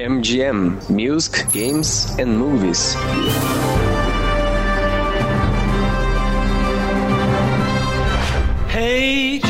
MGM Music, Games and Movies. Hey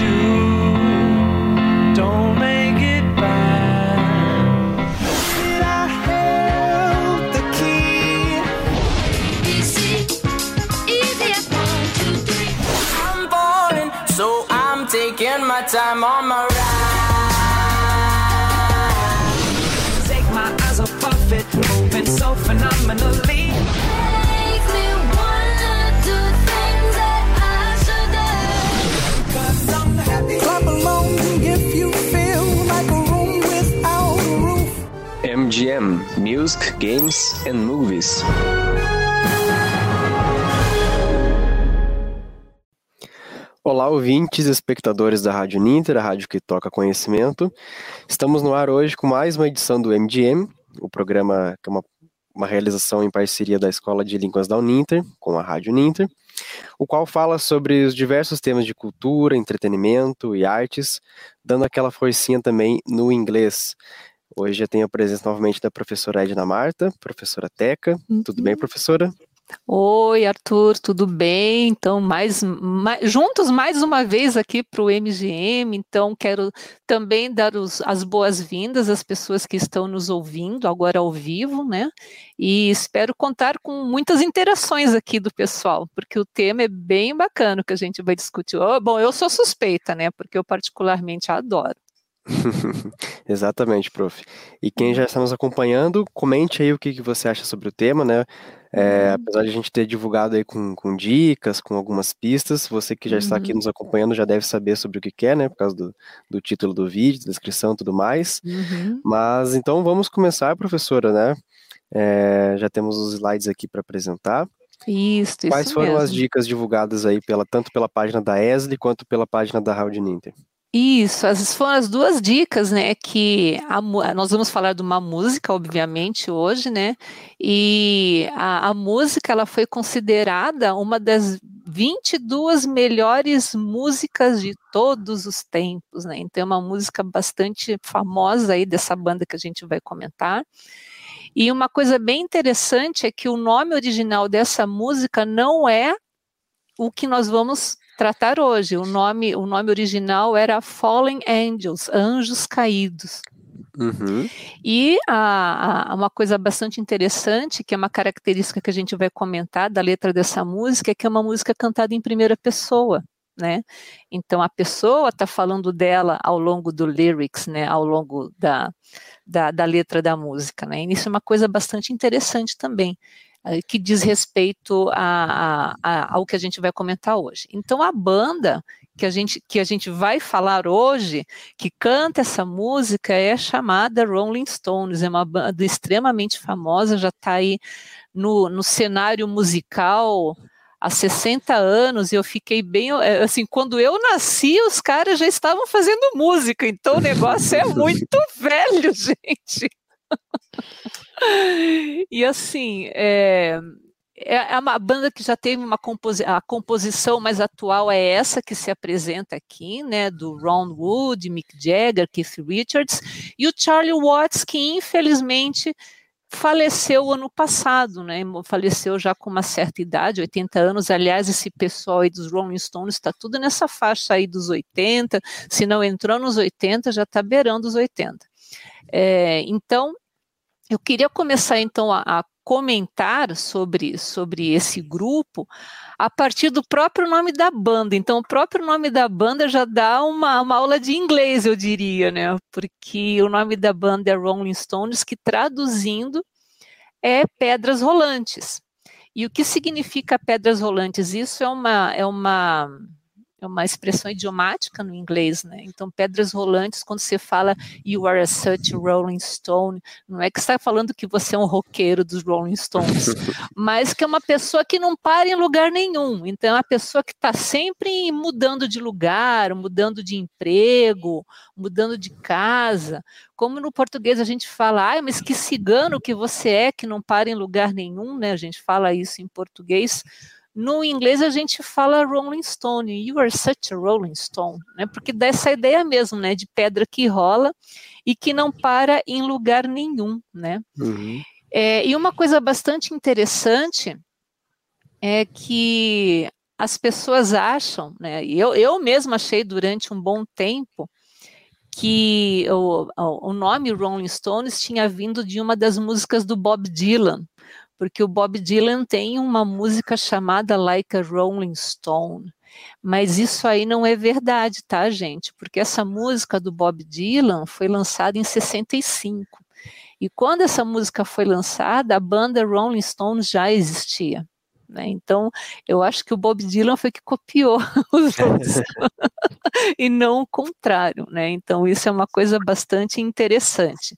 MGM Music, Games and Movies. Olá, ouvintes e espectadores da Rádio Ninter, a rádio que toca conhecimento. Estamos no ar hoje com mais uma edição do MGM, o programa que é uma, uma realização em parceria da Escola de Línguas da Uninter, com a Rádio Ninter, o qual fala sobre os diversos temas de cultura, entretenimento e artes, dando aquela forcinha também no inglês. Hoje eu tenho a presença novamente da professora Edna Marta, professora Teca. Tudo bem, professora? Oi, Arthur, tudo bem? Então, mais, mais- juntos mais uma vez aqui para o MGM. Então, quero também dar os- as boas-vindas às pessoas que estão nos ouvindo agora ao vivo, né? E espero contar com muitas interações aqui do pessoal, porque o tema é bem bacana que a gente vai discutir. Oh, bom, eu sou suspeita, né? Porque eu particularmente adoro. Exatamente, prof. E quem já está nos acompanhando, comente aí o que, que você acha sobre o tema, né? É, apesar de a gente ter divulgado aí com, com dicas, com algumas pistas, você que já está aqui Uhum. nos acompanhando já deve saber sobre o que quer, né? Por causa do, do título do vídeo, descrição e tudo mais. Uhum. Mas então vamos começar, professora, né? É, já temos os slides aqui para apresentar. Isso, Quais isso foram as mesmo. dicas divulgadas aí pela, tanto pela página da ESLI quanto pela página da Rádio Ninter? Isso, essas foram as duas dicas, né? Que a nós vamos falar de uma música, obviamente, hoje, né? E a, a música ela foi considerada uma das 22 melhores músicas de todos os tempos, né? Então é uma música bastante famosa aí dessa banda que a gente vai comentar. E uma coisa bem interessante é que o nome original dessa música não é o que nós vamos tratar hoje. O nome, o nome original era Fallen Angels, Anjos Caídos. Uhum. E a, a- uma coisa bastante interessante, que é uma característica que a gente vai comentar da letra dessa música, é que é uma música cantada em primeira pessoa. Né? Então a pessoa está falando dela ao longo do lyrics, né? ao longo da, da, da letra da música. Né? E isso é uma coisa bastante interessante também que diz respeito a, a- a- ao que a gente vai comentar hoje. Então, a banda que a gente, que a gente vai falar hoje, que canta essa música, é chamada Rolling Stones, é uma banda extremamente famosa, já está aí no, no cenário musical há 60 anos, e eu fiquei bem, eh, assim, quando eu nasci, os caras já estavam fazendo música, então o negócio é muito velho, gente. E assim, é, é é uma banda que já teve uma composi a composição mais atual é essa que se apresenta aqui, né, do Ron Wood, Mick Jagger, Keith Richards e o Charlie Watts, que infelizmente faleceu ano passado, né, faleceu já com uma certa idade, 80 anos, aliás, esse pessoal aí dos Rolling Stones está tudo nessa faixa aí dos 80, se não entrou nos 80, já está beirando os 80. É, então, eu queria começar então a, a comentar sobre, sobre esse grupo a partir do próprio nome da banda. Então, o próprio nome da banda já dá uma, uma aula de inglês, eu diria, né? Porque o nome da banda é Rolling Stones, que traduzindo é Pedras Rolantes. E o que significa Pedras Rolantes? Isso é uma, é uma, é uma expressão idiomática no inglês, né? Então, Pedras Rolantes, quando você fala You are a such a Rolling Stone, não é que está falando que você é um roqueiro dos Rolling Stones, mas que é uma pessoa que não para em lugar nenhum. Então, é uma pessoa que está sempre mudando de lugar, mudando de emprego, mudando de casa. Como no português a gente fala, ai, mas que cigano que você é, que não para em lugar nenhum, né? A gente fala isso em português. No inglês a gente fala Rolling Stone, you are such a Rolling Stone, né? Porque dá essa ideia mesmo, né? De pedra que rola e que não para em lugar nenhum, né? Uhum. É, e uma coisa bastante interessante é que as pessoas acham, né? Eu, eu mesma achei durante um bom tempo que o, o nome Rolling Stones tinha vindo de uma das músicas do Bob Dylan, porque o Bob Dylan tem uma música chamada Like a Rolling Stone. Mas isso aí não é verdade, tá, gente? Porque essa música do Bob Dylan foi lançada em 65. E quando essa música foi lançada, a banda Rolling Stones já existia. Né? Então, eu acho que o Bob Dylan foi que copiou os outros e não o contrário. Né? Então, isso é uma coisa bastante interessante.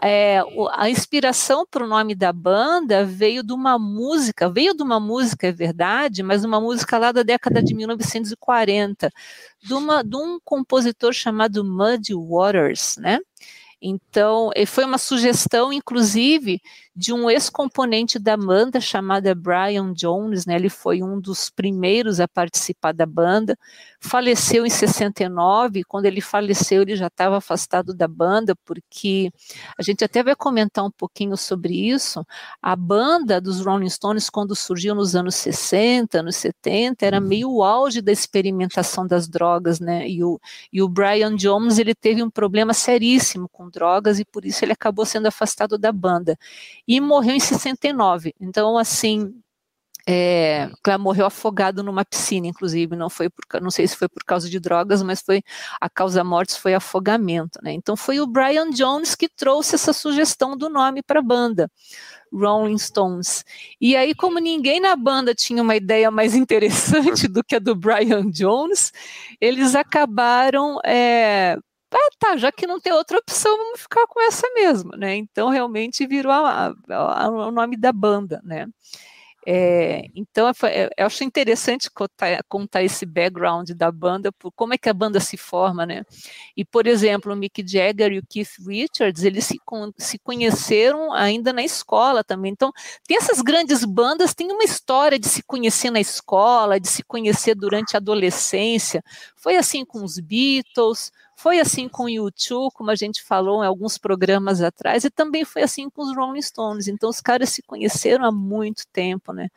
É, a inspiração para o nome da banda veio de uma música, veio de uma música, é verdade, mas uma música lá da década de 1940, de, uma, de um compositor chamado Muddy Waters, né? Então, foi uma sugestão, inclusive, de um ex-componente da banda chamada Brian Jones, né? Ele foi um dos primeiros a participar da banda. Faleceu em 69. Quando ele faleceu, ele já estava afastado da banda, porque a gente até vai comentar um pouquinho sobre isso. A banda dos Rolling Stones, quando surgiu nos anos 60, anos 70, era uhum. meio o auge da experimentação das drogas, né? E o, e o Brian Jones ele teve um problema seríssimo com drogas e por isso ele acabou sendo afastado da banda e morreu em 69. Então, assim, é, morreu afogado numa piscina, inclusive, não foi por, não sei se foi por causa de drogas, mas foi a causa mortes foi afogamento, né? Então foi o Brian Jones que trouxe essa sugestão do nome para a banda. Rolling Stones. E aí, como ninguém na banda tinha uma ideia mais interessante do que a do Brian Jones, eles acabaram é, ah, tá, já que não tem outra opção, vamos ficar com essa mesmo, né? Então realmente virou a, a, a, o nome da banda, né? É, então eu acho interessante contar, contar, esse background da banda, por como é que a banda se forma, né? E por exemplo, o Mick Jagger e o Keith Richards, eles se, se conheceram ainda na escola também. Então tem essas grandes bandas, tem uma história de se conhecer na escola, de se conhecer durante a adolescência. Foi assim com os Beatles, foi assim com o YouTube, como a gente falou em alguns programas atrás, e também foi assim com os Rolling Stones. Então, os caras se conheceram há muito tempo, né?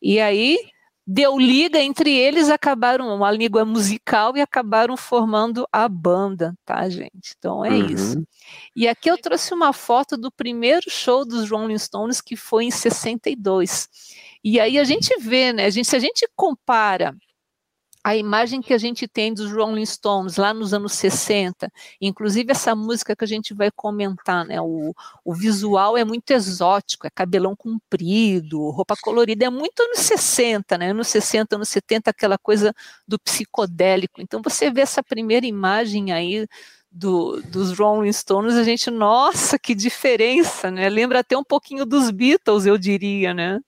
E aí deu liga entre eles, acabaram uma língua musical e acabaram formando a banda, tá, gente? Então é uhum. isso. E aqui eu trouxe uma foto do primeiro show dos Rolling Stones que foi em 62. E aí a gente vê, né? A gente, se a gente compara a imagem que a gente tem dos Rolling Stones lá nos anos 60, inclusive essa música que a gente vai comentar, né? O, o visual é muito exótico, é cabelão comprido, roupa colorida, é muito anos 60, né? Anos 60, anos 70, aquela coisa do psicodélico. Então você vê essa primeira imagem aí do, dos Rolling Stones, a gente, nossa, que diferença, né? Lembra até um pouquinho dos Beatles, eu diria, né?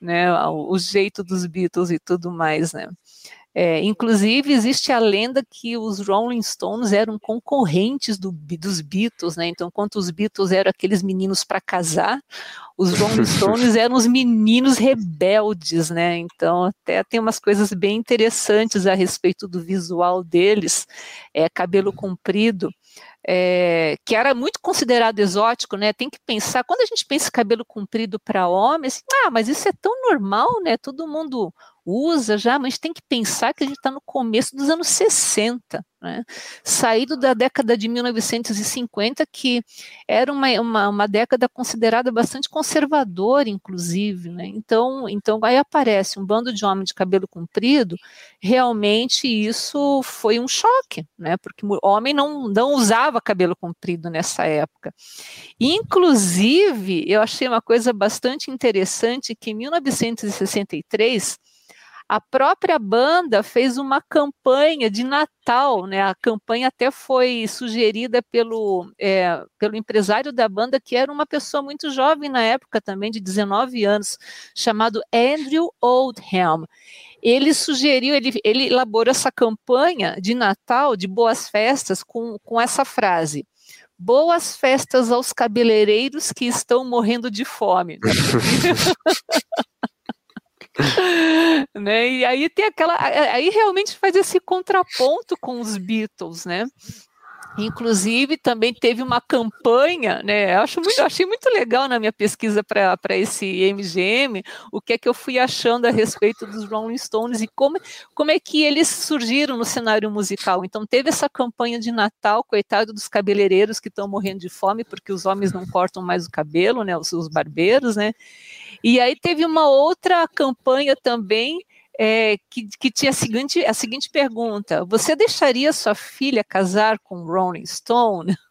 né? O, o jeito dos Beatles e tudo mais, né? É, inclusive, existe a lenda que os Rolling Stones eram concorrentes do, dos Beatles, né? Então, enquanto os Beatles eram aqueles meninos para casar, os Rolling Stones eram os meninos rebeldes, né? Então, até tem umas coisas bem interessantes a respeito do visual deles, é, cabelo comprido. É, que era muito considerado exótico, né? Tem que pensar, quando a gente pensa em cabelo comprido para homens, assim, ah, mas isso é tão normal, né? Todo mundo usa já, mas tem que pensar que a gente está no começo dos anos 60, né? saído da década de 1950, que era uma, uma, uma década considerada bastante conservadora, inclusive. Né? Então, então, aí aparece um bando de homens de cabelo comprido, realmente isso foi um choque, né? porque homem não, não usava cabelo comprido nessa época. Inclusive, eu achei uma coisa bastante interessante que em 1963, a própria banda fez uma campanha de Natal, né? A campanha até foi sugerida pelo, é, pelo empresário da banda, que era uma pessoa muito jovem na época também, de 19 anos, chamado Andrew Oldham. Ele sugeriu, ele, ele elaborou essa campanha de Natal, de boas festas, com, com essa frase. Boas festas aos cabeleireiros que estão morrendo de fome. né? E aí tem aquela, aí realmente faz esse contraponto com os Beatles, né? Inclusive, também teve uma campanha, né? Eu acho muito, eu achei muito legal na minha pesquisa para esse MGM, o que é que eu fui achando a respeito dos Rolling Stones e como, como é que eles surgiram no cenário musical. Então, teve essa campanha de Natal, coitado dos cabeleireiros que estão morrendo de fome, porque os homens não cortam mais o cabelo, né? Os, os barbeiros, né? E aí teve uma outra campanha também é, que, que, tinha a seguinte, a seguinte pergunta: Você deixaria sua filha casar com Rolling Stone?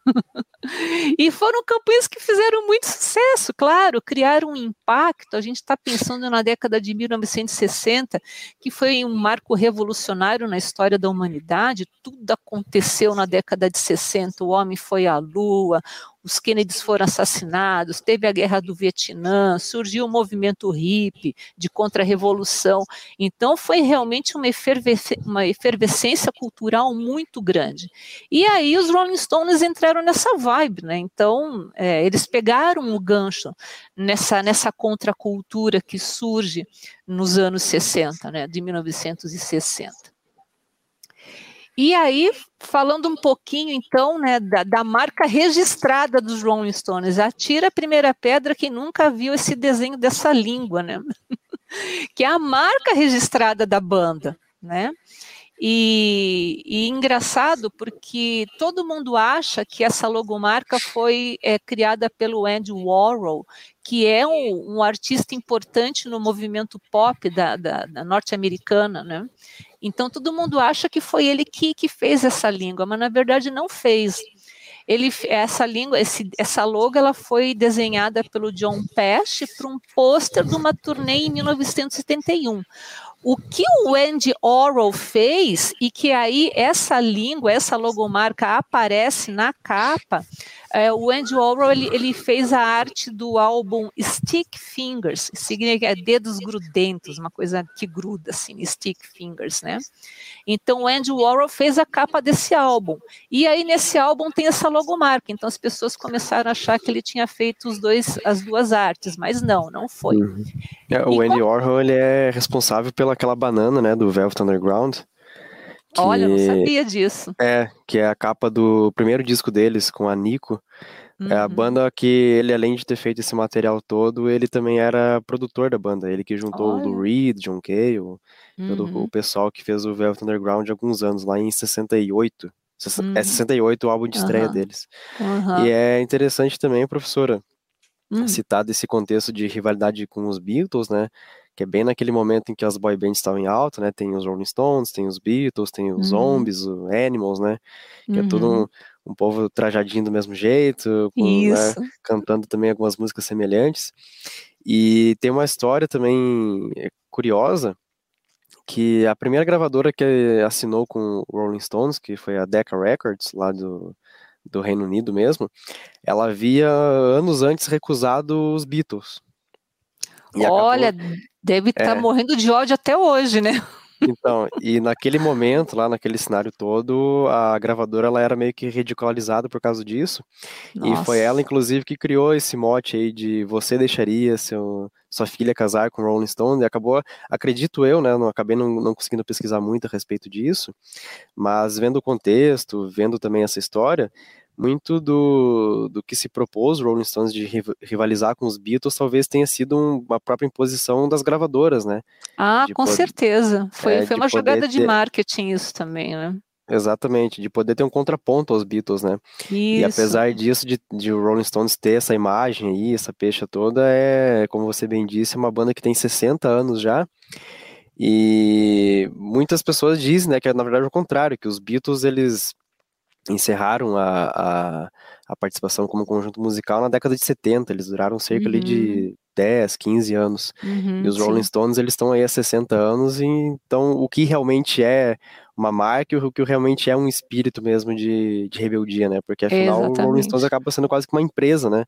e foram campanhas que fizeram muito sucesso, claro, criaram um impacto. A gente está pensando na década de 1960, que foi um marco revolucionário na história da humanidade. Tudo aconteceu na década de 60. O homem foi à lua, os Kennedys foram assassinados, teve a guerra do Vietnã, surgiu o movimento hippie de contra-revolução. Então, foi realmente uma, uma efervescência cultural muito grande. E aí os Rolling Stones entraram nessa vibe, né? Então, é, eles pegaram o gancho nessa, nessa contracultura que surge nos anos 60, né? De 1960. E aí, falando um pouquinho, então, né, da, da, marca registrada dos Rolling Stones, atira a primeira pedra quem nunca viu esse desenho dessa língua, né? que é a marca registrada da banda, né? E, e, engraçado porque todo mundo acha que essa logomarca foi é, criada pelo Andy Warhol, que é um, um, artista importante no movimento pop da, da, da norte-americana, né? Então todo mundo acha que foi ele que, que fez essa língua, mas na verdade não fez. Ele, essa língua, esse, essa logo, ela foi desenhada pelo John Pesch para um pôster de uma turnê em 1971. O que o Andy Orwell fez e que aí essa língua, essa logomarca aparece na capa, é, o Andy Warhol ele, ele, fez a arte do álbum Stick Fingers, significa dedos grudentos, uma coisa que gruda assim, Stick Fingers, né? Então o Andy Warhol fez a capa desse álbum. E aí nesse álbum tem essa logomarca. Então as pessoas começaram a achar que ele tinha feito os dois, as duas artes, mas não, não foi. Uhum. É, o Andy Warhol ele é responsável pela aquela banana, né, do Velvet Underground. Que, Olha, não sabia disso. É, que é a capa do primeiro disco deles com a Nico. Uhum. É a uhum. banda que ele, além de ter feito esse material todo, ele também era produtor da banda. Ele que juntou Olha. o Lou Reed, John Cale, uhum. todo o pessoal que fez o Velvet Underground há alguns anos, lá em 68. Uhum. É 68 o álbum de estreia deles. E é interessante também, professora, hum. citar desse contexto de rivalidade com os Beatles, né? Que é bem naquele momento em que as boy bands estavam em alta, né? Tem os Rolling Stones, tem os Beatles, tem os uhum. Zombies, os Animals, né? Que uhum. é tudo um, um, povo trajadinho do mesmo jeito, com, né? cantando também algumas músicas semelhantes. E tem uma história também é, curiosa, que a primeira gravadora que assinou com o Rolling Stones, que foi a Decca Records, lá do, do Reino Unido mesmo, ela havia anos antes recusado os Beatles. Olha, acabou... deve estar tá é... morrendo de ódio até hoje, né? Então, e naquele momento, lá naquele cenário todo, a gravadora ela era meio que ridicularizada por causa disso. Nossa. E foi ela, inclusive, que criou esse mote aí de você deixaria seu, sua filha casar com Rolling Stone. E acabou, acredito eu, né? Não acabei não, não conseguindo pesquisar muito a respeito disso, mas vendo o contexto, vendo também essa história, muito do, do que se propôs Rolling Stones de rivalizar com os Beatles talvez tenha sido uma própria imposição das gravadoras, né? Ah, de com poder, certeza. Foi, é, foi uma jogada ter... de marketing isso também, né? Exatamente, de poder ter um contraponto aos Beatles, né? Isso. E apesar disso, de, de o Rolling Stones ter essa imagem aí, essa pecha toda, é, como você bem disse, uma banda que tem 60 anos já. E muitas pessoas dizem, né, que é na verdade o contrário, que os Beatles, eles encerraram a, a, a, participação como conjunto musical na década de 70, eles duraram cerca uhum. de 10, 15 anos. Uhum, e os Rolling sim. Stones, eles estão aí há 60 anos, e então o que realmente é uma marca e o que realmente é um espírito mesmo de, de rebeldia, né? Porque afinal Exatamente. o Rolling Stones acaba sendo quase que uma empresa, né?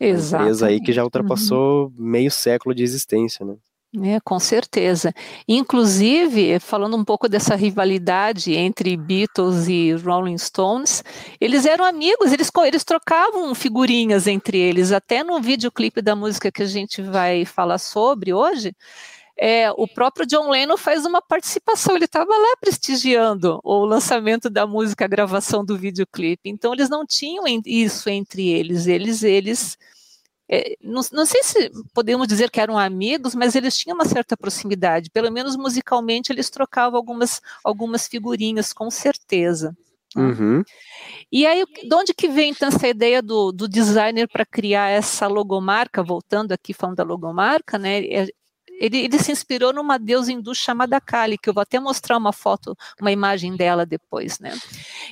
Exatamente. Uma empresa aí que já ultrapassou uhum. meio século de existência, né? É, com certeza. Inclusive, falando um pouco dessa rivalidade entre Beatles e Rolling Stones, eles eram amigos, eles, eles trocavam figurinhas entre eles, até no videoclipe da música que a gente vai falar sobre hoje, é, o próprio John Lennon faz uma participação, ele estava lá prestigiando o lançamento da música, a gravação do videoclipe. Então eles não tinham isso entre eles, eles eles é, não, não, sei se podemos dizer que eram amigos, mas eles tinham uma certa proximidade. Pelo menos musicalmente eles trocavam algumas, algumas figurinhas, com certeza. Uhum. E aí, de onde que vem então essa ideia do, do designer para criar essa logomarca? Voltando aqui falando da logomarca, né? Ele, ele, se inspirou numa deusa hindu chamada Kali, que eu vou até mostrar uma foto, uma imagem dela depois, né?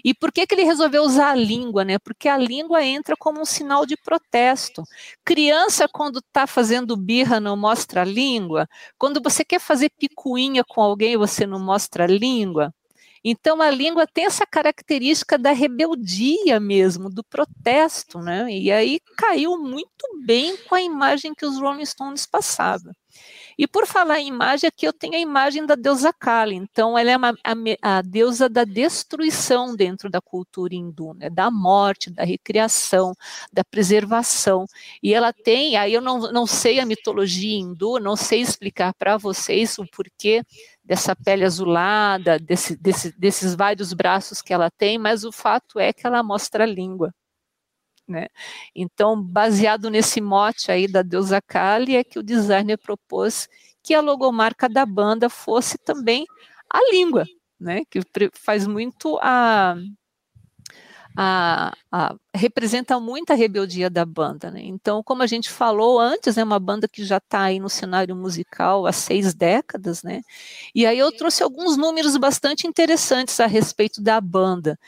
E por que, que ele resolveu usar a língua, né? Porque a língua entra como um sinal de protesto. Criança, quando está fazendo birra, não mostra a língua. Quando você quer fazer picuinha com alguém, você não mostra a língua. Então a língua tem essa característica da rebeldia mesmo, do protesto, né? E aí caiu muito bem com a imagem que os Rolling Stones passavam. E por falar em imagem, aqui eu tenho a imagem da deusa Kali. Então, ela é uma, a, a, deusa da destruição dentro da cultura hindu, né? da morte, da recriação, da preservação. E ela tem, aí eu não, não sei a mitologia hindu, não sei explicar para vocês o porquê dessa pele azulada, desse, desse, desses vários braços que ela tem, mas o fato é que ela mostra a língua. Né? Então, baseado nesse mote aí da deusa Kali, é que o designer propôs que a logomarca da banda fosse também a língua, né? que faz muito a, a, a, representa muito a rebeldia da banda. Né? Então, como a gente falou antes, é uma banda que já está aí no cenário musical há seis décadas, né? E aí eu trouxe alguns números bastante interessantes a respeito da banda.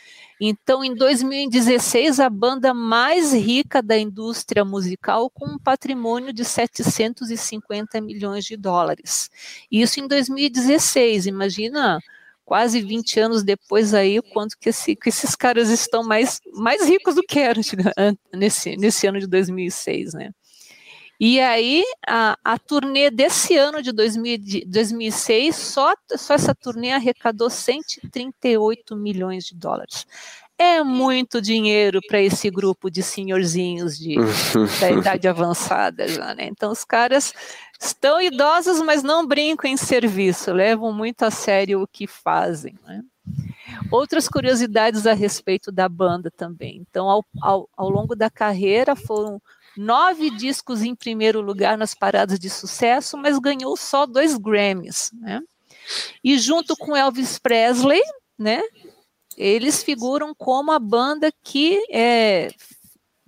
Então, em 2016, a banda mais rica da indústria musical, com um patrimônio de 750 milhões de dólares. Isso em 2016, imagina quase 20 anos depois aí, o quanto que, esse, que, esses caras estão mais, mais ricos do que eram nesse, nesse ano de 2006, né? E aí, a, a turnê desse ano de, 2000, de 2006, só, só essa turnê arrecadou 138 milhões de dólares. É muito dinheiro para esse grupo de senhorzinhos de, da idade avançada já, né? Então, os caras estão idosos, mas não brincam em serviço, levam muito a sério o que fazem, né? Outras curiosidades a respeito da banda também. Então, ao, ao, ao longo da carreira, foram nove discos em primeiro lugar nas paradas de sucesso, mas ganhou só dois Grammys, né? E junto com Elvis Presley, né? Eles figuram como a banda que é,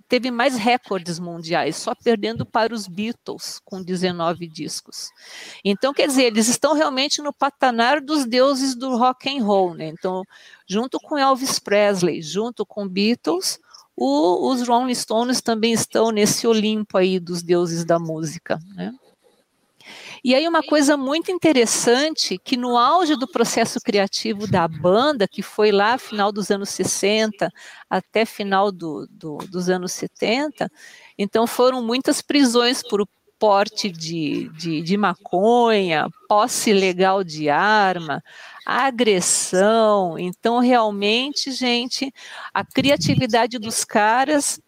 teve mais recordes mundiais, só perdendo para os Beatles, com 19 discos. Então, quer dizer, eles estão realmente no patamar dos deuses do rock and roll, né? Então, junto com Elvis Presley, junto com Beatles, o, os Rolling Stones também estão nesse Olimpo aí dos deuses da música, né? E aí uma coisa muito interessante, que no auge do processo criativo da banda, que foi lá final dos anos 60 até final do, do, dos anos 70, então foram muitas prisões por porte de, de, de maconha, posse ilegal de arma, agressão. Então, realmente, gente, a criatividade dos caras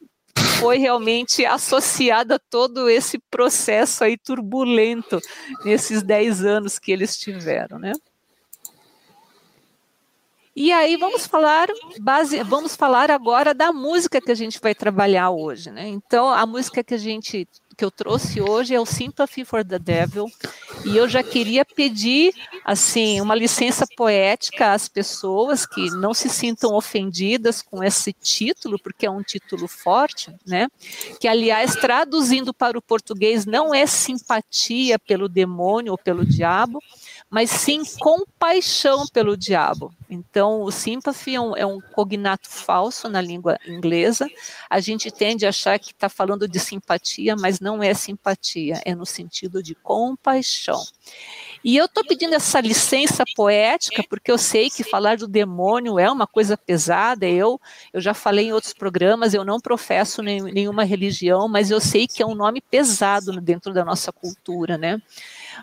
foi realmente associada a todo esse processo aí turbulento nesses 10 anos que eles tiveram, né? E aí vamos falar base, vamos falar agora da música que a gente vai trabalhar hoje, né? Então a música que a gente que eu trouxe hoje é o Sympathy for the Devil, e eu já queria pedir assim uma licença poética às pessoas que não se sintam ofendidas com esse título, porque é um título forte, né? Que aliás traduzindo para o português não é simpatia pelo demônio ou pelo diabo, mas sim compaixão pelo diabo. Então, o sympathy é um, é um cognato falso na língua inglesa. A gente tende a achar que está falando de simpatia, mas não é simpatia, é no sentido de compaixão. E eu estou pedindo essa licença poética, porque eu sei que falar do demônio é uma coisa pesada. Eu, eu já falei em outros programas, eu não professo nenhuma religião, mas eu sei que é um nome pesado dentro da nossa cultura, né?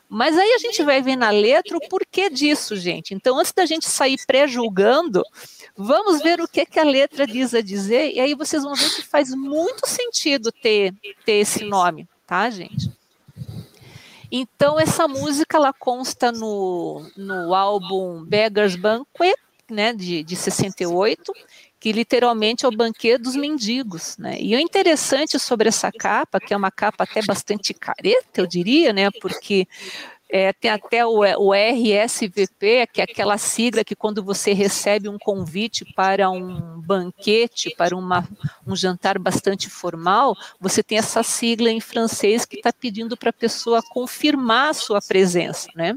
Mas aí a gente vai ver na letra o porquê disso, gente. Então, antes da gente sair pré-julgando, vamos ver o que, que a letra diz a dizer, e aí vocês vão ver que faz muito sentido ter, ter esse nome, tá, gente? Então, essa música ela consta no, no álbum Beggar's Banquet, né, de, de 68, que literalmente é o banquete dos mendigos, né? E o interessante sobre essa capa, que é uma capa até bastante careta, eu diria, né? Porque é, tem até o, o, RSVP, que é aquela sigla que quando você recebe um convite para um banquete, para uma, um jantar bastante formal, você tem essa sigla em francês que está pedindo para a pessoa confirmar a sua presença, né?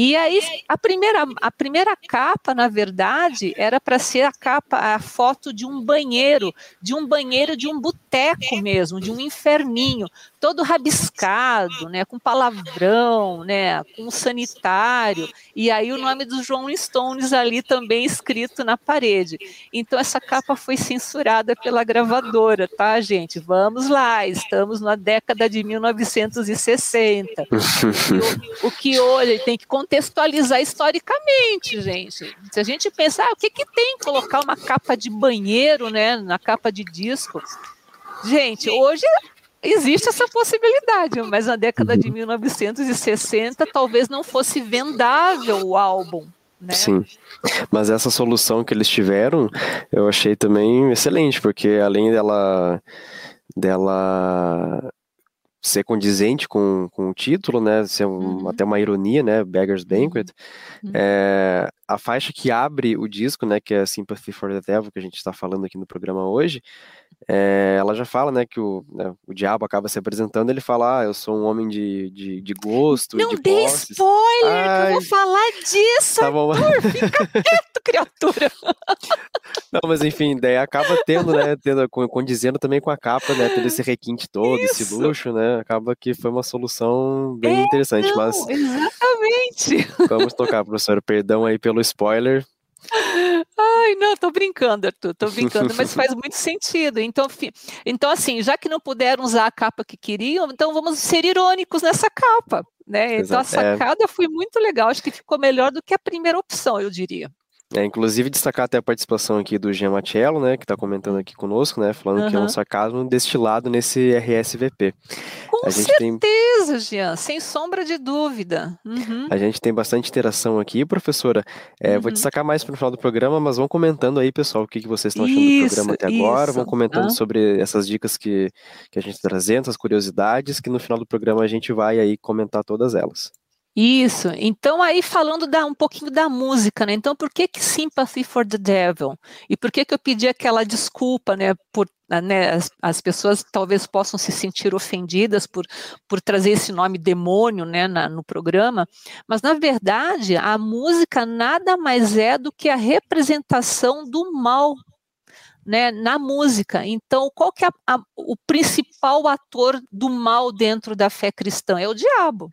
E aí a primeira, a primeira capa, na verdade, era para ser a capa, a foto de um banheiro, de um banheiro de um boteco mesmo, de um inferninho, todo rabiscado, né, com palavrão, né, com sanitário, e aí o nome dos Rolling Stones ali também escrito na parede. Então essa capa foi censurada pela gravadora, tá, gente? Vamos lá, estamos na década de 1960. o, o que hoje tem que contextualizar historicamente, gente. Se a gente pensar, ah, o que que tem colocar uma capa de banheiro, né, na capa de disco? Gente, hoje existe essa possibilidade, mas na década de 1960 uhum. talvez não fosse vendável o álbum. Né? Sim, mas essa solução que eles tiveram eu achei também excelente, porque além dela, dela ser condizente com, com o título, né, ser um, uhum. até uma ironia, né, Beggar's Banquet, uhum. é, a faixa que abre o disco, né, que é Sympathy for the Devil, que a gente está falando aqui no programa hoje, é, ela já fala, né, que o, né, o diabo acaba se apresentando, ele fala, ah, eu sou um homem de, de, de gosto, Não de dê spoiler, Ai, que eu vou falar disso, tá bom. Arthur, fica quieto, criatura. Não, mas enfim, daí acaba tendo, né, tendo, condizendo também com a capa, né, tendo esse requinte todo, Isso. esse luxo, né, acaba que foi uma solução bem é, interessante, não, mas... Exatamente. Vamos tocar, professor, perdão aí pelo spoiler, Ai, não, tô brincando, Arthur, tô brincando, mas faz muito sentido. Então, então, assim, já que não puderam usar a capa que queriam, então vamos ser irônicos nessa capa, né? Então a é. sacada é... foi muito legal, acho que ficou melhor do que a primeira opção, eu diria. É, inclusive destacar até a participação aqui do Jean Matiello, né, que está comentando aqui conosco, né, falando uhum. que é um sarcasmo destilado nesse RSVP. Com a certeza, tem... Jean, sem sombra de dúvida. Uhum. A gente tem bastante interação aqui, professora. É, uhum. Vou destacar mais para o final do programa, mas vão comentando aí, pessoal, o que, que vocês estão achando isso, do programa até isso. agora. Vão comentando sobre essas dicas que, que a gente está trazendo, as curiosidades, que no final do programa a gente vai aí comentar todas elas. Isso. Então, aí falando da, um pouquinho da música, né? Então, por que que Sympathy for the Devil? E por que que eu pedi aquela desculpa, né? Por né, as, as, pessoas talvez possam se sentir ofendidas por, por trazer esse nome demônio né, na, no programa, mas na verdade a música nada mais é do que a representação do mal né, na música. Então, qual que é a, a, o principal ator do mal dentro da fé cristã? É o diabo.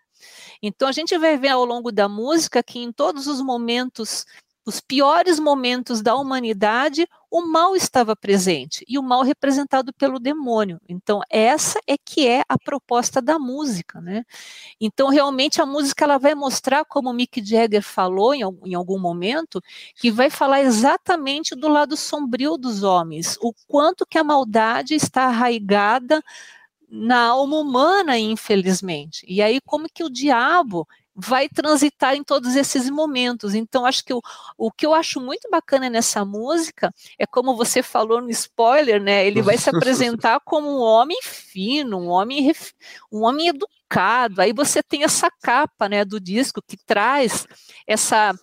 Então a gente vai ver ao longo da música que em todos os momentos, os piores momentos da humanidade, o mal estava presente e o mal representado pelo demônio. Então essa é que é a proposta da música, né? Então realmente a música ela vai mostrar como Mick Jagger falou em, em algum momento, que vai falar exatamente do lado sombrio dos homens, o quanto que a maldade está arraigada na alma humana, infelizmente. E aí, como que o diabo vai transitar em todos esses momentos. Então, acho que o, o que eu acho muito bacana nessa música é como você falou no spoiler, né? Ele vai se apresentar como um homem fino, um homem, um homem educado. Aí você tem essa capa, né, do disco que traz essa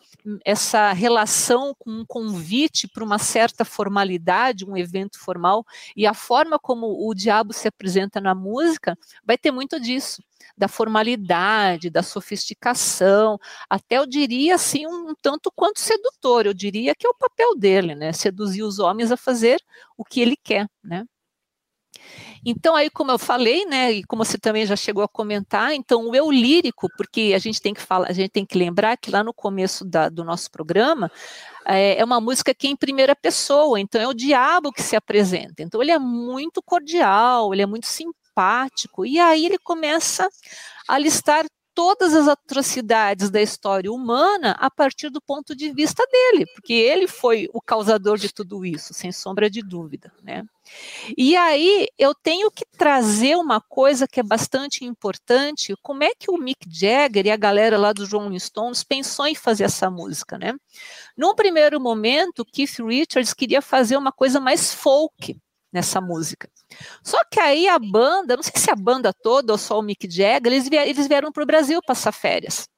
essa relação com um convite para uma certa formalidade, um evento formal, e a forma como o diabo se apresenta na música vai ter muito disso, da formalidade, da sofisticação, até eu diria assim um tanto quanto sedutor, eu diria que é o papel dele, né, seduzir os homens a fazer o que ele quer, né. Então, aí, como eu falei, né, e como você também já chegou a comentar, então o eu lírico, porque a gente tem que falar, a gente tem que lembrar que lá no começo da, do nosso programa é, é uma música que é em primeira pessoa, então é o diabo que se apresenta. Então ele é muito cordial, ele é muito simpático, e aí ele começa a listar todas as atrocidades da história humana a partir do ponto de vista dele, porque ele foi o causador de tudo isso, sem sombra de dúvida, né? E aí eu tenho que trazer uma coisa que é bastante importante, como é que o Mick Jagger e a galera lá dos Rolling Stones pensou em fazer essa música, né? Num primeiro momento, Keith Richards queria fazer uma coisa mais folk, nessa música. Só que aí a banda, não sei se a banda toda ou só o Mick Jagger, eles, vieram, eles vieram para o Brasil passar férias.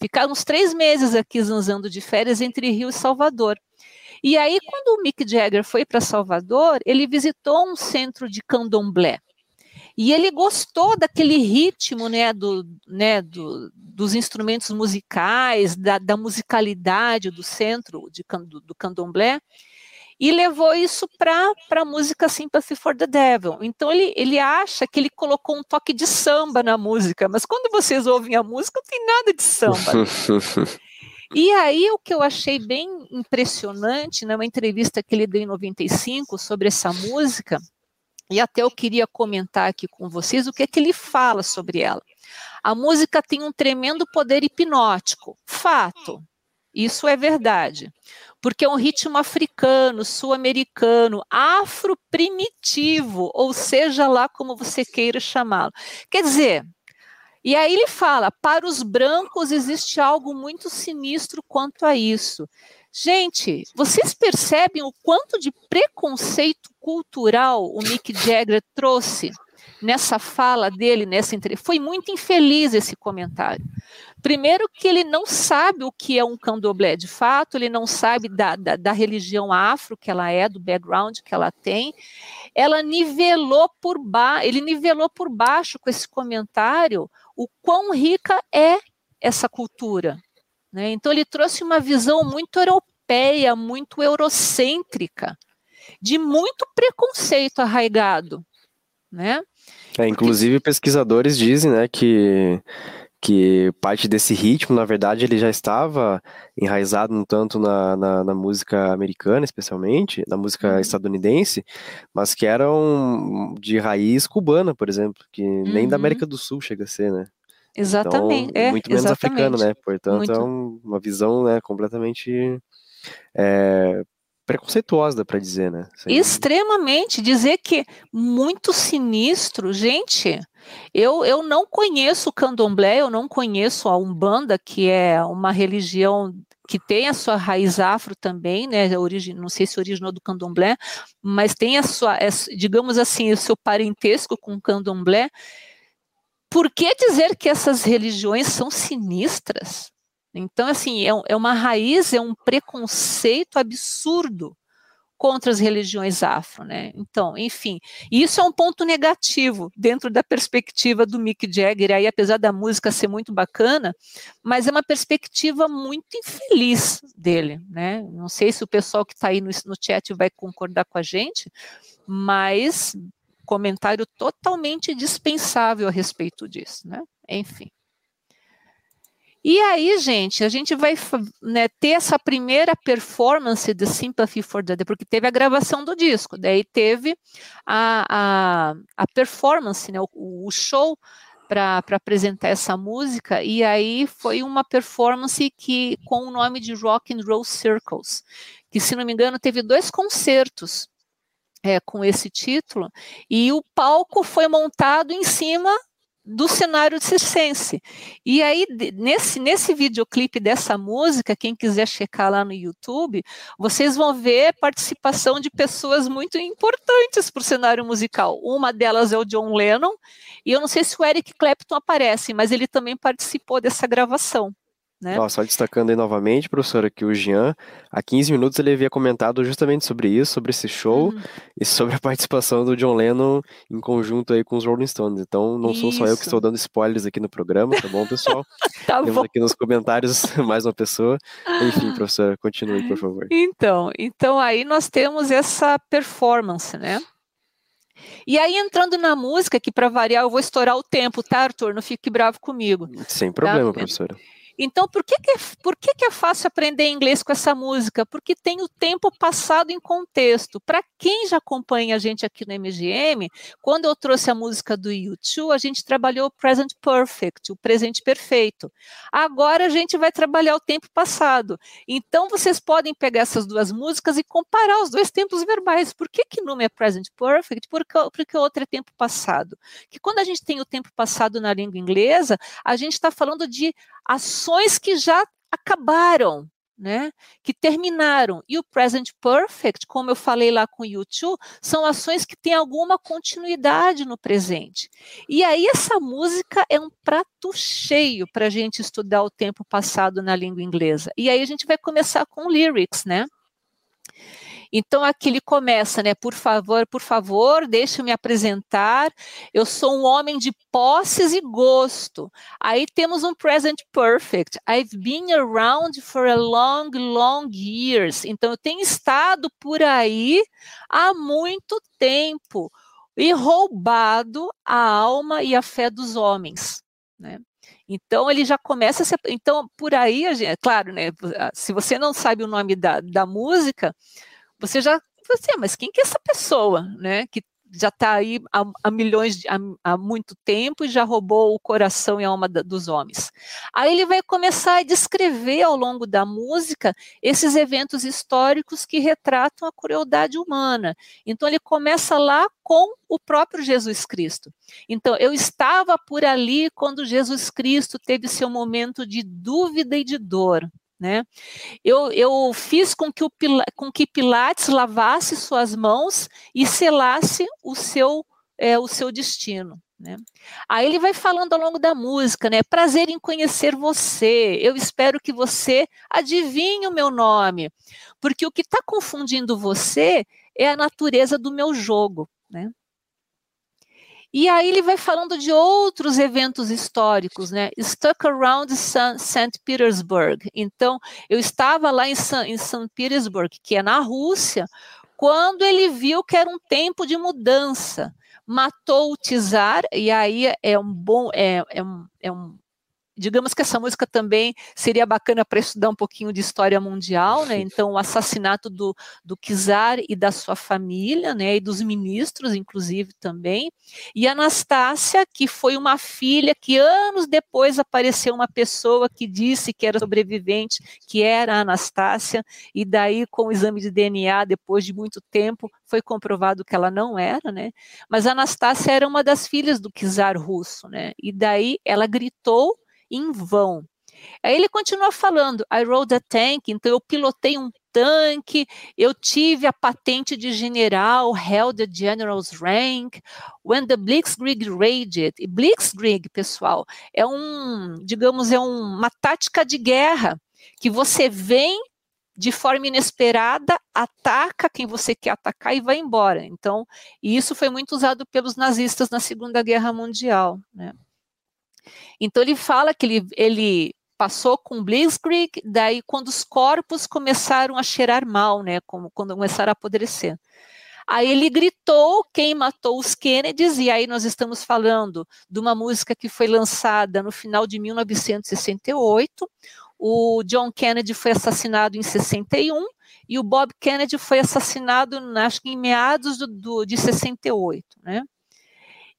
Ficaram uns três meses aqui zanzando de férias entre Rio e Salvador. E aí, quando o Mick Jagger foi para Salvador, ele visitou um centro de candomblé. E ele gostou daquele ritmo, né, do, né, do, dos instrumentos musicais, da, da musicalidade do centro de, do, do candomblé e levou isso para a música Sympathy for the Devil. Então ele, ele acha que ele colocou um toque de samba na música, mas quando vocês ouvem a música, não tem nada de samba. E aí o que eu achei bem impressionante, numa entrevista que ele deu em 95 sobre essa música, e até eu queria comentar aqui com vocês o que é que ele fala sobre ela. A música tem um tremendo poder hipnótico, fato. Isso é verdade porque é um ritmo africano, sul-americano, afro-primitivo, ou seja lá como você queira chamá-lo. Quer dizer, e aí ele fala: para os brancos existe algo muito sinistro quanto a isso. Gente, vocês percebem o quanto de preconceito cultural o Mick Jagger trouxe nessa fala dele, nessa entrevista? Foi muito infeliz esse comentário. Primeiro que ele não sabe o que é um candomblé de fato, ele não sabe da, da, da, religião afro que ela é, do background que ela tem. Ela nivelou por baixo, ele nivelou por baixo com esse comentário o quão rica é essa cultura. Né? Então ele trouxe uma visão muito europeia, muito eurocêntrica, de muito preconceito arraigado. Né? É, inclusive pesquisadores dizem né, que que parte desse ritmo, na verdade, ele já estava enraizado um tanto na, na, na música americana, especialmente, na música uhum. estadunidense, mas que eram de raiz cubana, por exemplo, que uhum. nem da uhum. América do Sul chega a ser, né? Exatamente. Então, é, muito menos exatamente. africano, né? Portanto, muito. é um, uma visão né, completamente é, preconceituosa, dá para dizer, né? Sem... Extremamente. Dizer que muito sinistro, gente. Eu, eu não conheço o candomblé, eu não conheço a Umbanda, que é uma religião que tem a sua raiz afro também, né? Origem, não sei se originou do candomblé, mas tem a sua, digamos assim, o seu parentesco com o candomblé. Por que dizer que essas religiões são sinistras? Então, assim, é, é uma raiz, é um preconceito absurdo contra as religiões afro, né? Então, enfim, isso é um ponto negativo dentro da perspectiva do Mick Jagger, aí apesar da música ser muito bacana, mas é uma perspectiva muito infeliz dele, né? Não sei se o pessoal que está aí no, no chat vai concordar com a gente, mas comentário totalmente dispensável a respeito disso, né? Enfim. E aí, gente, a gente vai né, ter essa primeira performance de Sympathy for the Devil, porque teve a gravação do disco, daí teve a, a, a performance, né, o, o show para apresentar essa música, e aí foi uma performance que com o nome de Rock and Roll Circles, que se não me engano teve dois concertos é, com esse título, e o palco foi montado em cima do cenário circense. E aí, nesse, nesse videoclipe dessa música, quem quiser checar lá no YouTube, vocês vão ver participação de pessoas muito importantes para o cenário musical. Uma delas é o John Lennon, e eu não sei se o Eric Clapton aparece, mas ele também participou dessa gravação. Né? Ó, só destacando aí novamente, professora, que o Jean, há 15 minutos ele havia comentado justamente sobre isso, sobre esse show uhum. e sobre a participação do John Lennon em conjunto aí com os Rolling Stones. Então, não isso. sou só eu que estou dando spoilers aqui no programa, tá bom, pessoal? tá Temos bom. aqui nos comentários mais uma pessoa. Enfim, professora, continue, por favor. Então, então aí nós temos essa performance, né? E aí, entrando na música, que para variar eu vou estourar o tempo, tá, Arthur? Não fique bravo comigo. Sem problema, tá? professora. Então, por que, que, é, por que, que é fácil aprender inglês com essa música? Porque tem o tempo passado em contexto. Para quem já acompanha a gente aqui no MGM, quando eu trouxe a música do YouTube, a gente trabalhou o present perfect, o presente perfeito. Agora a gente vai trabalhar o tempo passado. Então, vocês podem pegar essas duas músicas e comparar os dois tempos verbais. Por que, que numa é present perfect? Porque, porque o outro é tempo passado. Que quando a gente tem o tempo passado na língua inglesa, a gente está falando de ações que já acabaram, né, que terminaram. E o present perfect, como eu falei lá com o YouTube, são ações que têm alguma continuidade no presente. E aí essa música é um prato cheio para a gente estudar o tempo passado na língua inglesa. E aí a gente vai começar com lyrics, né? Então aqui ele começa, né? Por favor, por favor, deixe me apresentar. Eu sou um homem de posses e gosto. Aí temos um present perfect. I've been around for a long, long years. Então eu tenho estado por aí há muito tempo e roubado a alma e a fé dos homens, né? Então ele já começa a se, então por aí, é claro, né? Se você não sabe o nome da, da música, você já, você, ah, mas quem que é essa pessoa, né, que já está aí há, há milhões, de, há, há, muito tempo e já roubou o coração e a alma da, dos homens. Aí ele vai começar a descrever ao longo da música esses eventos históricos que retratam a crueldade humana. Então ele começa lá com o próprio Jesus Cristo. Então eu estava por ali quando Jesus Cristo teve seu momento de dúvida e de dor. Né? Eu, eu fiz com que, o, com que Pilates lavasse suas mãos e selasse o seu, é, o seu destino. Né? Aí ele vai falando ao longo da música, né? Prazer em conhecer você. Eu espero que você adivinhe o meu nome, porque o que está confundindo você é a natureza do meu jogo, né? E aí ele vai falando de outros eventos históricos, né? Stuck around St. Petersburg. Então, eu estava lá em St. Petersburg, que é na Rússia, quando ele viu que era um tempo de mudança. Matou o czar, e aí é um bom, é, é, um, é um digamos que essa música também seria bacana para estudar um pouquinho de história mundial, né? Então, o assassinato do, do Czar e da sua família, né? E dos ministros, inclusive, também. E Anastácia, que foi uma filha que anos depois apareceu uma pessoa que disse que era sobrevivente, que era a Anastácia, e daí, com o exame de DNA, depois de muito tempo, foi comprovado que ela não era, né? Mas Anastácia era uma das filhas do czar russo, né? E daí ela gritou em vão. Aí ele continua falando: I rode a tank, então eu pilotei um tanque, eu tive a patente de general, held the general's rank. When the Blitzkrieg raged, e Blitzkrieg, pessoal, é um, digamos, é um, uma tática de guerra que você vem de forma inesperada, ataca quem você quer atacar e vai embora. Então, isso foi muito usado pelos nazistas na Segunda Guerra Mundial, né? Então ele fala que ele, ele passou com Blitzkrieg, daí quando os corpos começaram a cheirar mal, né, como, quando começaram a apodrecer. Aí ele gritou quem matou os Kennedys, e aí nós estamos falando de uma música que foi lançada no final de 1968. O John Kennedy foi assassinado em 61 e o Bob Kennedy foi assassinado, acho que em meados do, do, de 68, né?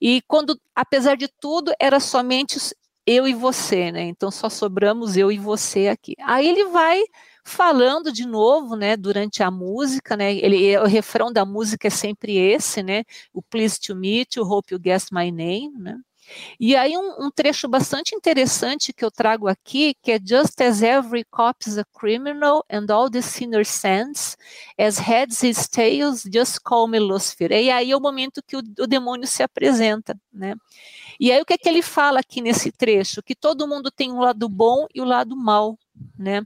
E quando, apesar de tudo, era somente eu e você, né? Então só sobramos eu e você aqui. Aí ele vai falando de novo, né, durante a música, né, ele, o refrão da música é sempre esse, né, o Please to Meet You, Hope You Guess My Name, né, e aí um, um, trecho bastante interessante que eu trago aqui, que é Just as every is a criminal and all the sinners sends, as heads his tails, just call me Lucifer. E aí é o momento que o, o demônio se apresenta, né? E aí o que é que ele fala aqui nesse trecho? Que todo mundo tem um lado bom e o um lado mal, né?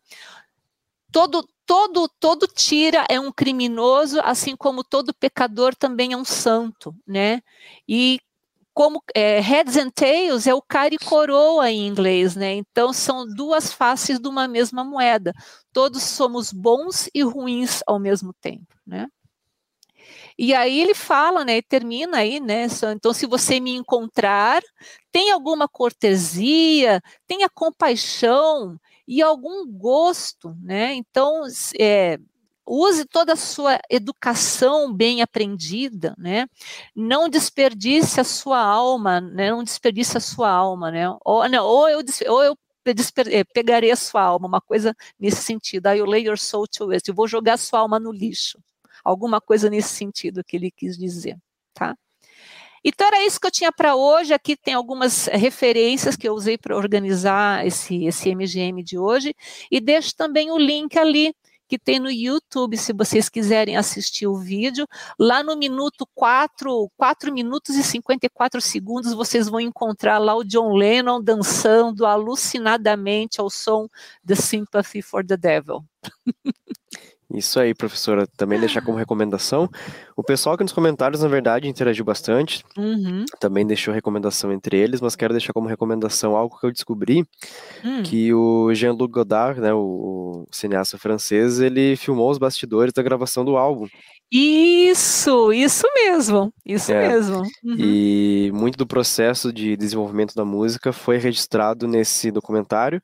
Todo, todo, todo tira é um criminoso, assim como todo pecador também é um santo, né? E como é, heads and tails é o cara e coroa em inglês, né? Então são duas faces de uma mesma moeda. Todos somos bons e ruins ao mesmo tempo, né? E aí ele fala, né, termina aí, né, então se você me encontrar, tem alguma cortesia, tenha compaixão e algum gosto, né, então é, use toda a sua educação bem aprendida, né? Não desperdice a sua alma, né? Não desperdice a sua alma, né? Ou, não, ou eu, ou eu eh, pegarei a sua alma, uma coisa nesse sentido. Aí eu lay your soul to waste, eu vou jogar a sua alma no lixo. Alguma coisa nesse sentido que ele quis dizer, tá? Então era isso que eu tinha para hoje. Aqui tem algumas referências que eu usei para organizar esse, esse MGM de hoje. E deixo também o link ali que tem no YouTube, se vocês quiserem assistir o vídeo. Lá no minuto 4, 4 minutos e 54 segundos, vocês vão encontrar lá o John Lennon dançando alucinadamente ao som The Sympathy for the Devil. Isso aí, professora. Também deixar como recomendação. O pessoal aqui nos comentários, na verdade, interagiu bastante. Uhum. Também deixou recomendação entre eles, mas quero deixar como recomendação algo que eu descobri, Hum. que o Jean-Luc Godard, né, o cineasta francês, ele filmou os bastidores da gravação do álbum. Isso, isso mesmo, isso É. mesmo. Uhum. E muito do processo de desenvolvimento da música foi registrado nesse documentário,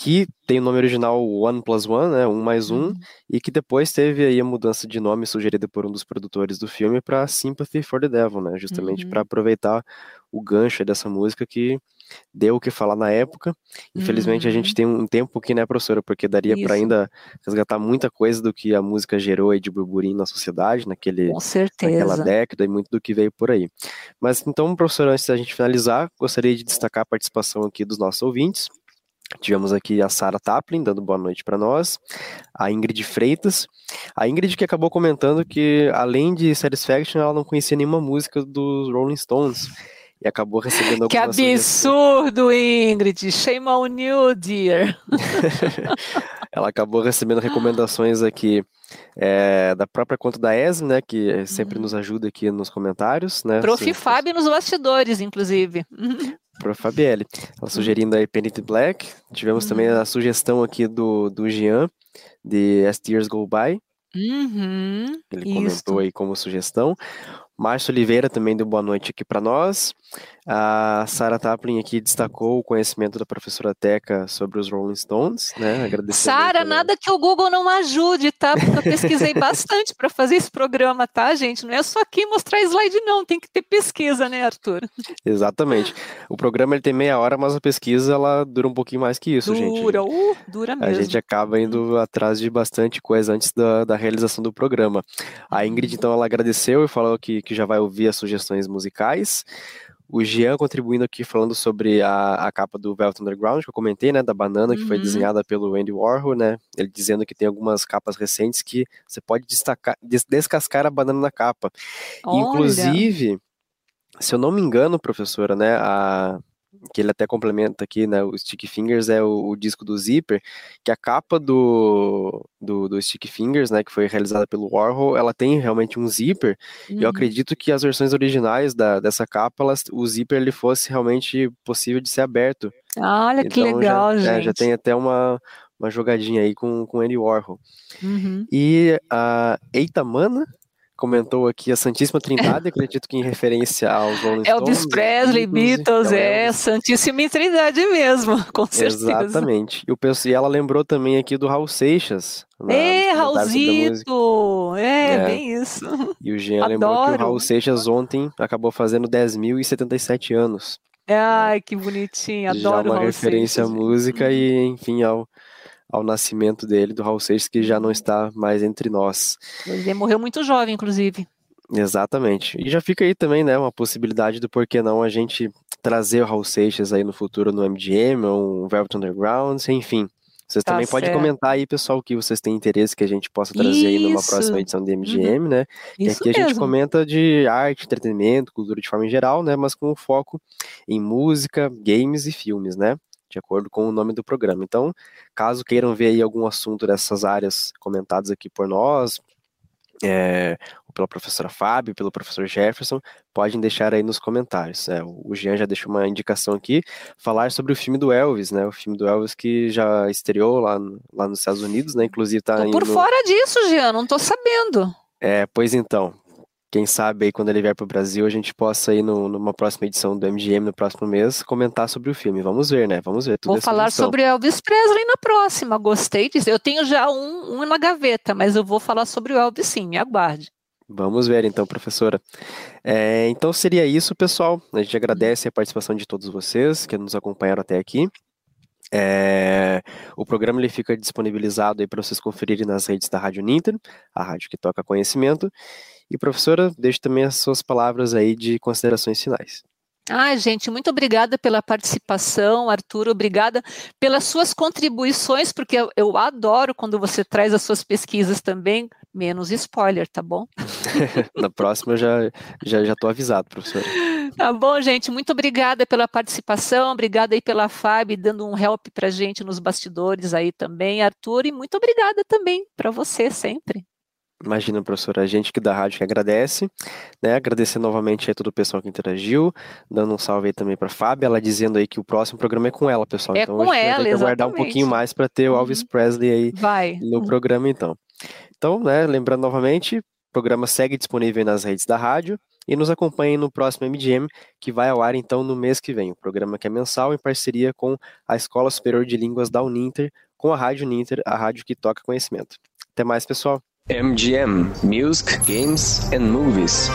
que tem o nome original One Plus One, né, um mais um, Uhum. e que depois teve aí a mudança de nome sugerida por um dos produtores do filme para Sympathy for the Devil, né, justamente Uhum. para aproveitar o gancho dessa música que deu o que falar na época. Infelizmente a gente Uhum. tem um tempo aqui, né, professora, porque daria para ainda resgatar muita coisa do que a música gerou aí de burburinho na sociedade, naquele naquela década e muito do que veio por aí. Mas então, professor, antes da gente finalizar, gostaria de destacar a participação aqui dos nossos ouvintes. Tivemos aqui a Sara Taplin dando boa noite para nós, a Ingrid Freitas, a Ingrid que acabou comentando que além de Satisfaction ela não conhecia nenhuma música dos Rolling Stones e acabou recebendo Que algumas sugestões. absurdo, Ingrid. Shame on you, dear. Ela acabou recebendo recomendações aqui é, da própria conta da ESM, né, que sempre Uhum. nos ajuda aqui nos comentários, né? Prof. Fábio nos bastidores, inclusive. Para Fabielle. Ela sugerindo aí Penny Black. Tivemos também Uhum. a sugestão aqui do, do Jean, de As Tears Go By. Uhum, Ele isso. comentou aí como sugestão. Márcio Oliveira também deu boa noite aqui para nós. A Sara Taplin aqui destacou o conhecimento da professora Teca sobre os Rolling Stones, né? Sara, nada que o Google não ajude, tá? Porque eu pesquisei bastante para fazer esse programa, tá, gente? Não é só aqui mostrar slide, não. Tem que ter pesquisa, né, Arthur? Exatamente. O programa ele tem meia hora, mas a pesquisa ela dura um pouquinho mais que isso, gente. Dura, uh, dura A mesmo. gente acaba indo atrás de bastante coisa antes da, da realização do programa. A Ingrid, então, ela agradeceu e falou que, que já vai ouvir as sugestões musicais. O Jean contribuindo aqui falando sobre a, a capa do Velvet Underground, que eu comentei, né, da banana, que foi Uhum. desenhada pelo Andy Warhol, né, ele dizendo que tem algumas capas recentes que você pode destacar, des- descascar a banana na capa. Olha, Inclusive, se eu não me engano, professora, né, a, que ele até complementa aqui, né, o Sticky Fingers é o, o disco do Zipper, que a capa do, do, do Sticky Fingers, né, que foi realizada pelo Warhol, ela tem realmente um zíper, e eu uhum. acredito que as versões originais da, dessa capa, elas, o zíper ele fosse realmente possível de ser aberto. Olha que Então, legal, já, é, gente. já tem até uma, uma jogadinha aí com, com Andy Warhol. Uhum. E a Eita Mana comentou aqui a Santíssima Trindade, acredito que em referência aos Rolling Elvis Stones, Presley, Beatles, Beatles, é, Elvis. Santíssima Trindade mesmo, com certeza. Exatamente. E, o e ela lembrou também aqui do Raul Seixas. na- É. Raulzito! É, É. bem isso. E o Jean lembrou que o Adoro. Raul Seixas ontem acabou fazendo 10.077 anos. Ai, que bonitinho, Já adoro o uma referência à música e, enfim, ao, ao nascimento dele, do Raul Seixas, que já não está mais entre nós. Ele morreu muito jovem, inclusive. Exatamente. E já fica aí também, né, uma possibilidade do porquê não a gente trazer o Raul Seixas aí no futuro no MGM ou um Velvet Underground, enfim. Vocês Tá também podem certo. comentar aí, pessoal, o que vocês têm interesse que a gente possa trazer aí numa Isso. Uhum. próxima edição do MGM, né? Que Isso aqui a gente mesmo. comenta de arte, entretenimento, cultura de forma em geral, né? Mas com foco em música, games e filmes, né? De acordo com o nome do programa. Então, caso queiram ver aí algum assunto dessas áreas comentadas aqui por nós, é, ou pela professora Fábio, pelo professor Jefferson, podem deixar aí nos comentários. É, o Jean já deixou uma indicação aqui, falar sobre o filme do Elvis, né? O filme do Elvis que já estreou lá, lá nos Estados Unidos, né? Inclusive tá Tô por no- fora disso, Jean, não tô sabendo. é, pois então, quem sabe aí quando ele vier para o Brasil a gente possa ir no, numa próxima edição do MGM no próximo mês comentar sobre o filme. Vamos ver, né? Vamos ver. Tudo Vou falar sugestão. sobre Elvis Presley na próxima. Gostei disso. Eu tenho já um, um na gaveta, mas eu vou falar sobre o Elvis sim, me aguarde. Vamos ver então, professora. É, então seria isso, pessoal. A gente agradece a participação de todos vocês que nos acompanharam até aqui. É, o programa ele fica disponibilizado aí para vocês conferirem nas redes da Rádio Ninter, a rádio que toca conhecimento. E professora, deixe também as suas palavras aí de considerações finais. Ai, gente, muito obrigada pela participação, Arthur, obrigada pelas suas contribuições, porque eu, eu adoro quando você traz as suas pesquisas também, menos spoiler, tá bom? Na próxima eu já já já tô avisado, professora. Tá bom, gente, muito obrigada pela participação, obrigada aí pela Fábio dando um help pra gente nos bastidores aí também, Arthur, e muito obrigada também para você sempre. Imagina, professora, a gente que da rádio que agradece, né? Agradecer novamente a todo o pessoal que interagiu, dando um salve aí também para Fábia, ela dizendo aí que o próximo programa é com ela, pessoal. É então com a gente vai ela, ter que aguardar um pouquinho mais para ter o Elvis Uhum. Presley aí Vai. no programa, então. Então, né, lembrando novamente, o programa segue disponível aí nas redes da rádio e nos acompanhem no próximo MDM, que vai ao ar então no mês que vem. O programa que é mensal em parceria com a Escola Superior de Línguas da Uninter, com a Rádio Uninter, a rádio que toca conhecimento. Até mais, pessoal. MGM Music, Games and Movies.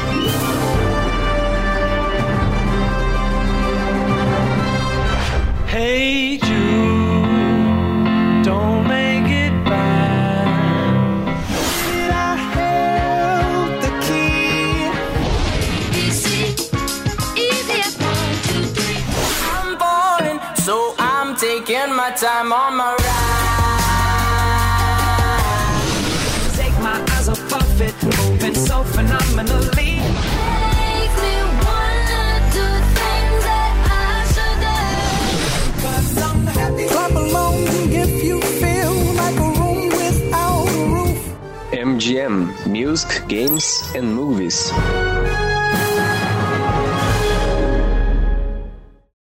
Hey Jude, G.M. Music, Games and Movies.